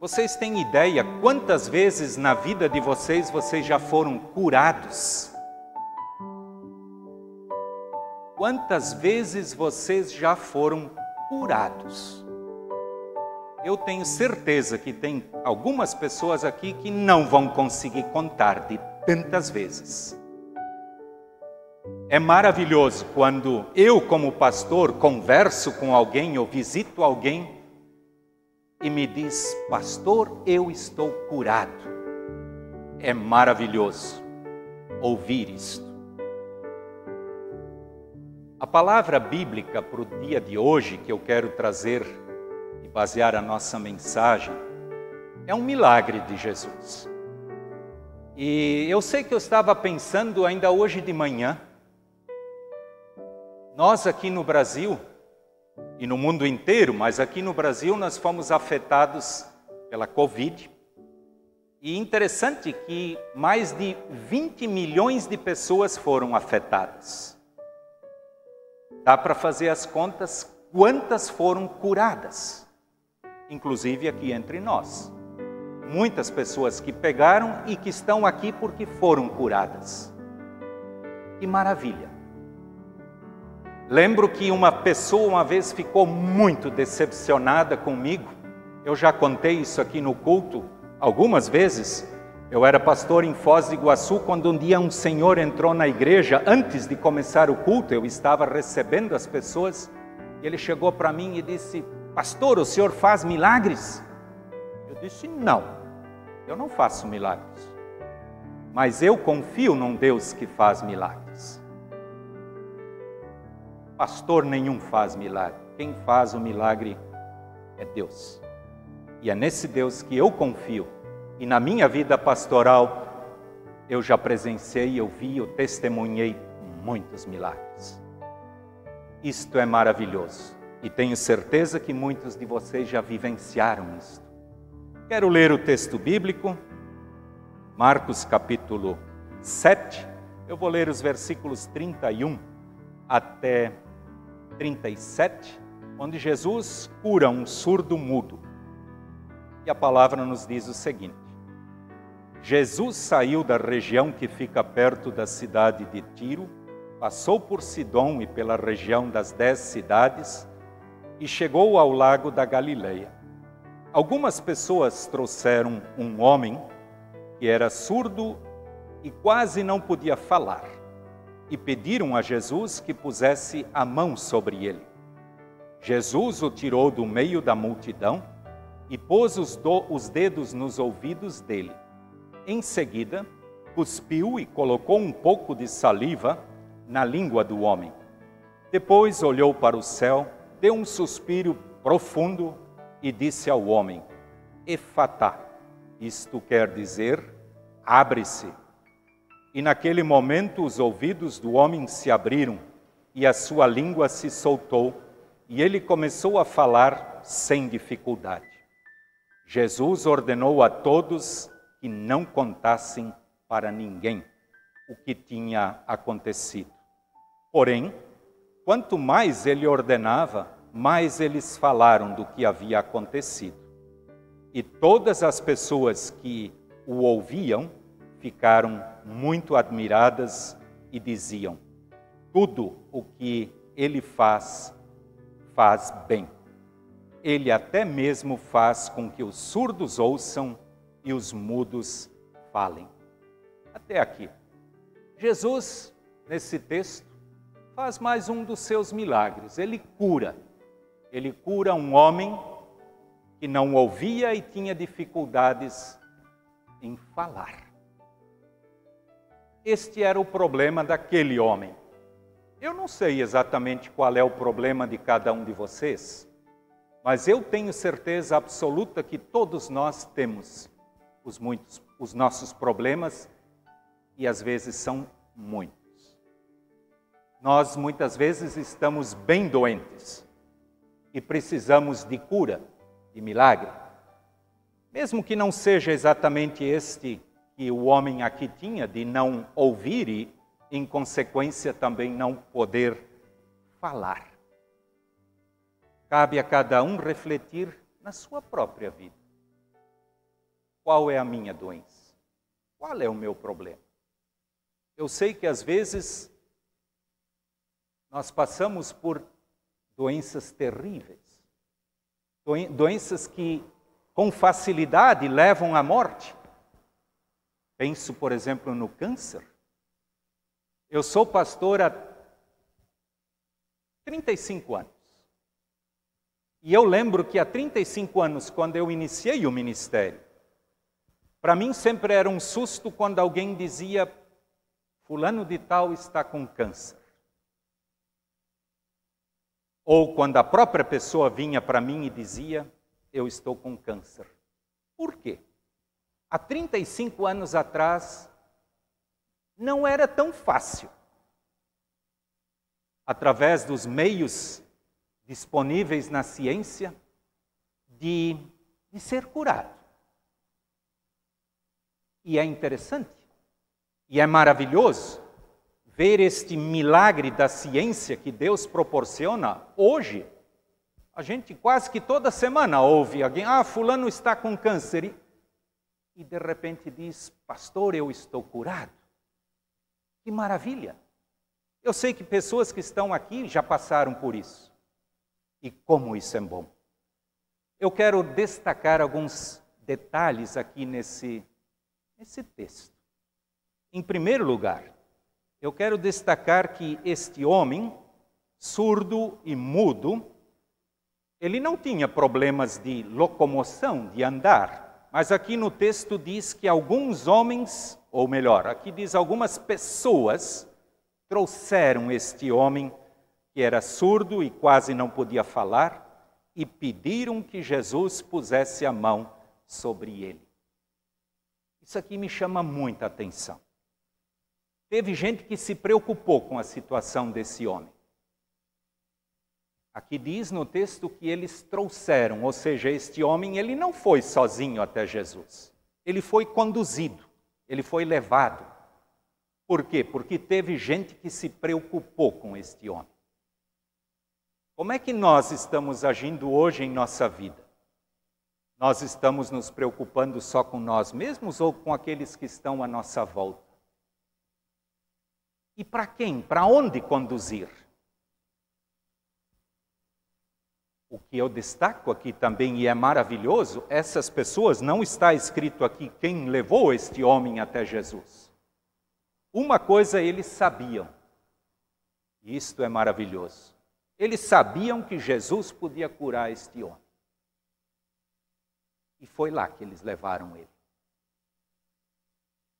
Vocês têm ideia quantas vezes na vida de vocês vocês já foram curados? Quantas vezes vocês já foram curados? Eu tenho certeza que tem algumas pessoas aqui que não vão conseguir contar de tantas vezes. É maravilhoso quando eu, como pastor, converso com alguém ou visito alguém e me diz: Pastor, eu estou curado. É maravilhoso ouvir isto. A palavra bíblica para o dia de hoje que eu quero trazer e basear a nossa mensagem é um milagre de Jesus. E eu sei que eu estava pensando ainda hoje de manhã, nós aqui no Brasil e no mundo inteiro, mas aqui no Brasil nós fomos afetados pela Covid. E interessante que mais de 20 milhões de pessoas foram afetadas. Dá para fazer as contas quantas foram curadas, inclusive aqui entre nós. Muitas pessoas que pegaram e que estão aqui porque foram curadas. Que maravilha! Lembro que uma pessoa uma vez ficou muito decepcionada comigo. Eu já contei isso aqui no culto algumas vezes. Eu era pastor em Foz do Iguaçu quando um dia um senhor entrou na igreja antes de começar o culto. Eu estava recebendo as pessoas e ele chegou para mim e disse: Pastor, o senhor faz milagres? Eu disse: Não, eu não faço milagres. Mas eu confio num Deus que faz milagres. Pastor nenhum faz milagre. Quem faz o milagre é Deus. E é nesse Deus que eu confio e na minha vida pastoral, eu já presenciei, eu vi, eu testemunhei muitos milagres. Isto é maravilhoso e tenho certeza que muitos de vocês já vivenciaram isto. Quero ler o texto bíblico, Marcos capítulo 7. Eu vou ler os versículos 31 até 37, onde Jesus cura um surdo mudo. E a palavra nos diz o seguinte: Jesus saiu da região que fica perto da cidade de Tiro, passou por Sidom e pela região das dez cidades e chegou ao lago da Galileia. Algumas pessoas trouxeram um homem que era surdo e quase não podia falar e pediram a Jesus que pusesse a mão sobre ele. Jesus o tirou do meio da multidão e pôs os, do, os dedos nos ouvidos dele em seguida, cuspiu e colocou um pouco de saliva na língua do homem. Depois olhou para o céu, deu um suspiro profundo e disse ao homem: Efatá. Isto quer dizer: abre-se. E naquele momento os ouvidos do homem se abriram e a sua língua se soltou e ele começou a falar sem dificuldade. Jesus ordenou a todos que não contassem para ninguém o que tinha acontecido. Porém, quanto mais ele ordenava, mais eles falaram do que havia acontecido. E todas as pessoas que o ouviam ficaram muito admiradas e diziam: tudo o que ele faz, faz bem. Ele até mesmo faz com que os surdos ouçam e os mudos falem. Até aqui. Jesus, nesse texto, faz mais um dos seus milagres. Ele cura. Ele cura um homem que não ouvia e tinha dificuldades em falar. Este era o problema daquele homem. Eu não sei exatamente qual é o problema de cada um de vocês, mas eu tenho certeza absoluta que todos nós temos os, muitos, os nossos problemas, e às vezes são muitos. Nós muitas vezes estamos bem doentes e precisamos de cura, de milagre. Mesmo que não seja exatamente este que o homem aqui tinha, de não ouvir e, em consequência, também não poder falar. Cabe a cada um refletir na sua própria vida. qual é a minha doença? Qual é o meu problema? Eu sei que às vezes nós passamos por doenças terríveis, doenças que com facilidade levam à morte. Penso, por exemplo, no câncer. Eu sou pastor há 35 anos. E eu lembro que há 35 anos, quando eu iniciei o ministério, para mim sempre era um susto quando alguém dizia: Fulano de Tal está com câncer. Ou quando a própria pessoa vinha para mim e dizia: Eu estou com câncer. Por quê? Há 35 anos atrás, não era tão fácil. Através dos meios disponíveis na ciência de, de ser curado. E é interessante, e é maravilhoso ver este milagre da ciência que Deus proporciona hoje. A gente quase que toda semana ouve alguém, ah, fulano está com câncer, e, de repente diz, pastor, eu estou curado. Que maravilha! Eu sei que pessoas que estão aqui já passaram por isso. E como isso é bom. Eu quero destacar alguns detalhes aqui nesse, nesse texto. Em primeiro lugar, eu quero destacar que este homem, surdo e mudo, ele não tinha problemas de locomoção, de andar, mas aqui no texto diz que alguns homens, ou melhor, aqui diz algumas pessoas, trouxeram este homem que era surdo e quase não podia falar, e pediram que Jesus pusesse a mão sobre ele. Isso aqui me chama muita atenção. Teve gente que se preocupou com a situação desse homem. Aqui diz no texto que eles trouxeram, ou seja, este homem, ele não foi sozinho até Jesus. Ele foi conduzido, ele foi levado. Por quê? Porque teve gente que se preocupou com este homem. Como é que nós estamos agindo hoje em nossa vida? Nós estamos nos preocupando só com nós mesmos ou com aqueles que estão à nossa volta? E para quem? Para onde conduzir? O que eu destaco aqui também, e é maravilhoso, essas pessoas, não está escrito aqui quem levou este homem até Jesus. Uma coisa eles sabiam, e isto é maravilhoso. Eles sabiam que Jesus podia curar este homem. E foi lá que eles levaram ele.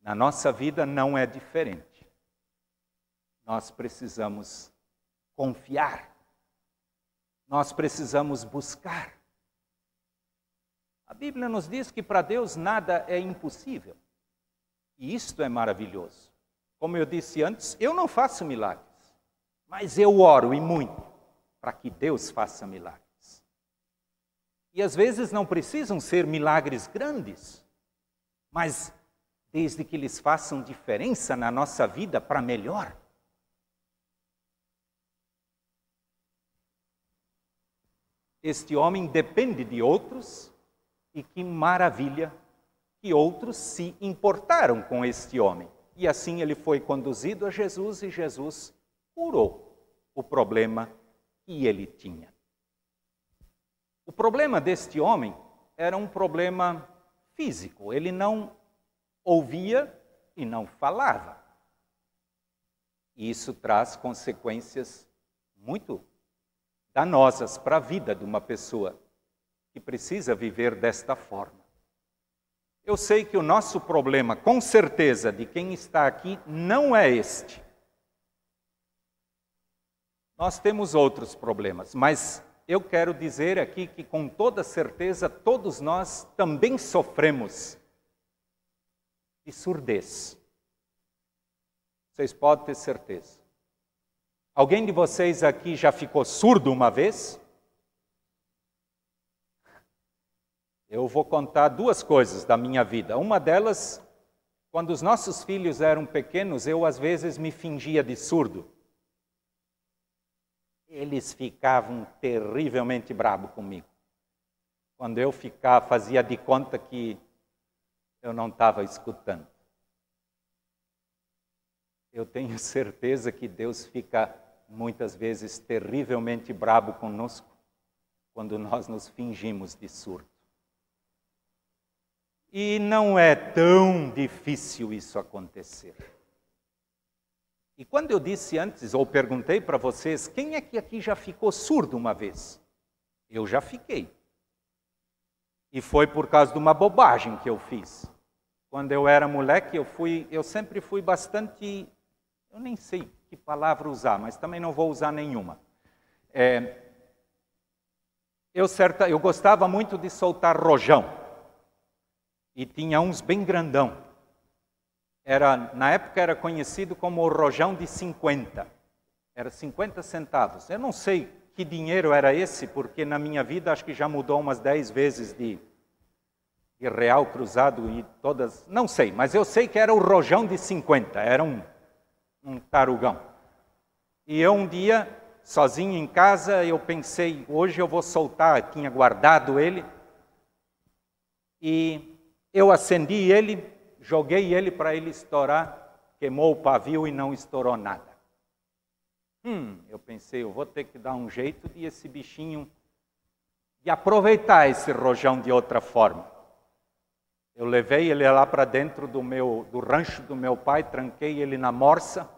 Na nossa vida não é diferente. Nós precisamos confiar. Nós precisamos buscar. A Bíblia nos diz que para Deus nada é impossível. E isto é maravilhoso. Como eu disse antes, eu não faço milagres, mas eu oro e muito para que Deus faça milagres. E às vezes não precisam ser milagres grandes, mas desde que eles façam diferença na nossa vida para melhor. Este homem depende de outros e que maravilha que outros se importaram com este homem. E assim ele foi conduzido a Jesus e Jesus curou o problema que ele tinha. O problema deste homem era um problema físico. Ele não ouvia e não falava. E isso traz consequências muito danosas para a vida de uma pessoa que precisa viver desta forma. Eu sei que o nosso problema, com certeza, de quem está aqui, não é este. Nós temos outros problemas, mas eu quero dizer aqui que, com toda certeza, todos nós também sofremos de surdez. Vocês podem ter certeza. Alguém de vocês aqui já ficou surdo uma vez? Eu vou contar duas coisas da minha vida. Uma delas, quando os nossos filhos eram pequenos, eu às vezes me fingia de surdo eles ficavam terrivelmente bravos comigo. Quando eu ficava, fazia de conta que eu não estava escutando. Eu tenho certeza que Deus fica muitas vezes terrivelmente brabo conosco quando nós nos fingimos de surdo. E não é tão difícil isso acontecer. E quando eu disse antes, ou perguntei para vocês, quem é que aqui já ficou surdo uma vez? Eu já fiquei. E foi por causa de uma bobagem que eu fiz. Quando eu era moleque, eu fui, eu sempre fui bastante, eu nem sei que palavra usar, mas também não vou usar nenhuma. É, eu, certa, eu gostava muito de soltar rojão. E tinha uns bem grandão. Era, na época era conhecido como o rojão de 50. Era 50 centavos. Eu não sei que dinheiro era esse, porque na minha vida acho que já mudou umas 10 vezes de, de real cruzado e todas. Não sei, mas eu sei que era o rojão de 50. Era um, um tarugão. E eu um dia, sozinho em casa, eu pensei, hoje eu vou soltar, tinha guardado ele. E eu acendi ele, joguei ele para ele estourar, queimou o pavio e não estourou nada. Hum, eu pensei, eu vou ter que dar um jeito de esse bichinho, de aproveitar esse rojão de outra forma. Eu levei ele lá para dentro do meu, do rancho do meu pai, tranquei ele na morsa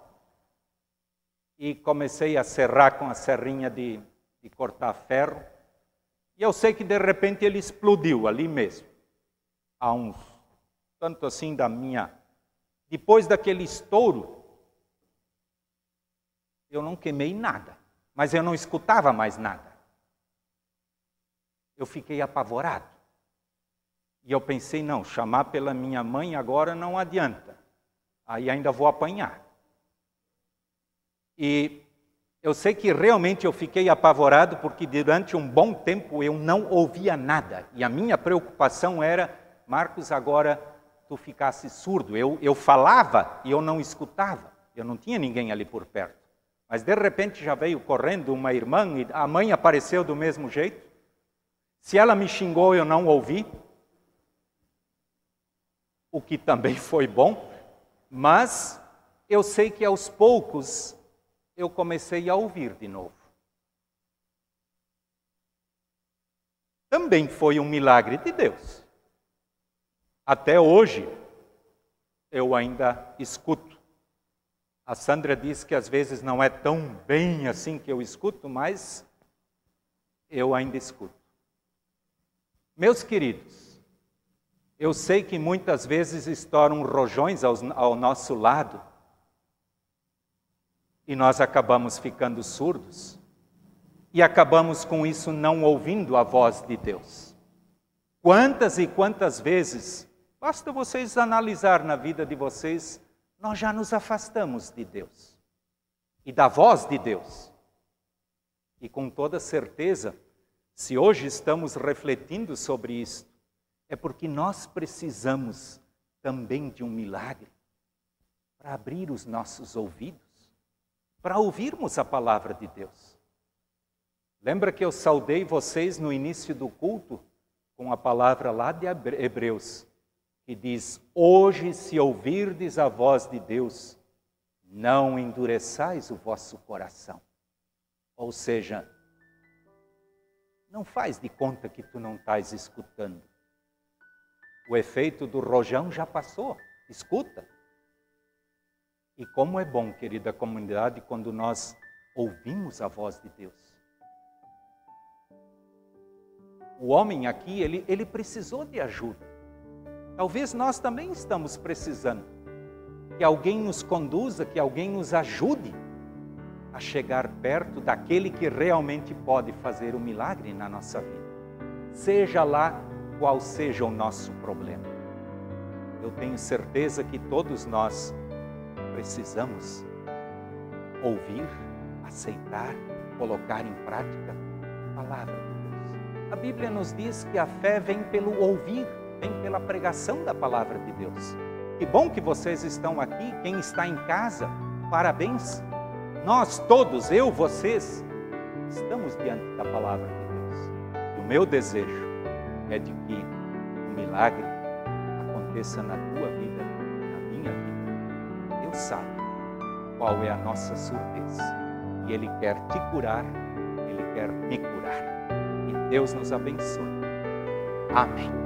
e comecei a serrar com a serrinha de, de cortar ferro. E eu sei que de repente ele explodiu ali mesmo, a uns tanto assim da minha. Depois daquele estouro, eu não queimei nada, mas eu não escutava mais nada. Eu fiquei apavorado. E eu pensei, não, chamar pela minha mãe agora não adianta. Aí ainda vou apanhar. E eu sei que realmente eu fiquei apavorado porque durante um bom tempo eu não ouvia nada. E a minha preocupação era, Marcos, agora tu ficasse surdo. Eu, eu falava e eu não escutava. Eu não tinha ninguém ali por perto. Mas de repente já veio correndo uma irmã e a mãe apareceu do mesmo jeito. Se ela me xingou, eu não ouvi. O que também foi bom. Mas eu sei que aos poucos eu comecei a ouvir de novo. Também foi um milagre de Deus. Até hoje, eu ainda escuto. A Sandra diz que às vezes não é tão bem assim que eu escuto, mas eu ainda escuto. Meus queridos, eu sei que muitas vezes estouram rojões ao, ao nosso lado e nós acabamos ficando surdos e acabamos com isso não ouvindo a voz de Deus. Quantas e quantas vezes Basta vocês analisar na vida de vocês, nós já nos afastamos de Deus e da voz de Deus. E com toda certeza, se hoje estamos refletindo sobre isso, é porque nós precisamos também de um milagre para abrir os nossos ouvidos, para ouvirmos a palavra de Deus. Lembra que eu saudei vocês no início do culto com a palavra lá de Hebreus, que diz: Hoje, se ouvirdes a voz de Deus, não endureçais o vosso coração. Ou seja, não faz de conta que tu não estás escutando. O efeito do rojão já passou. Escuta. E como é bom, querida comunidade, quando nós ouvimos a voz de Deus. O homem aqui, ele, ele precisou de ajuda. Talvez nós também estamos precisando que alguém nos conduza, que alguém nos ajude a chegar perto daquele que realmente pode fazer o um milagre na nossa vida. Seja lá qual seja o nosso problema. Eu tenho certeza que todos nós precisamos ouvir, aceitar, colocar em prática a palavra de Deus. A Bíblia nos diz que a fé vem pelo ouvir vem pela pregação da palavra de Deus. Que bom que vocês estão aqui, quem está em casa, parabéns. Nós todos, eu, vocês, estamos diante da palavra de Deus. E o meu desejo é de que o milagre aconteça na tua vida, na minha vida. Deus sabe qual é a nossa surdez. E Ele quer te curar, Ele quer me curar. E Deus nos abençoe. Amém.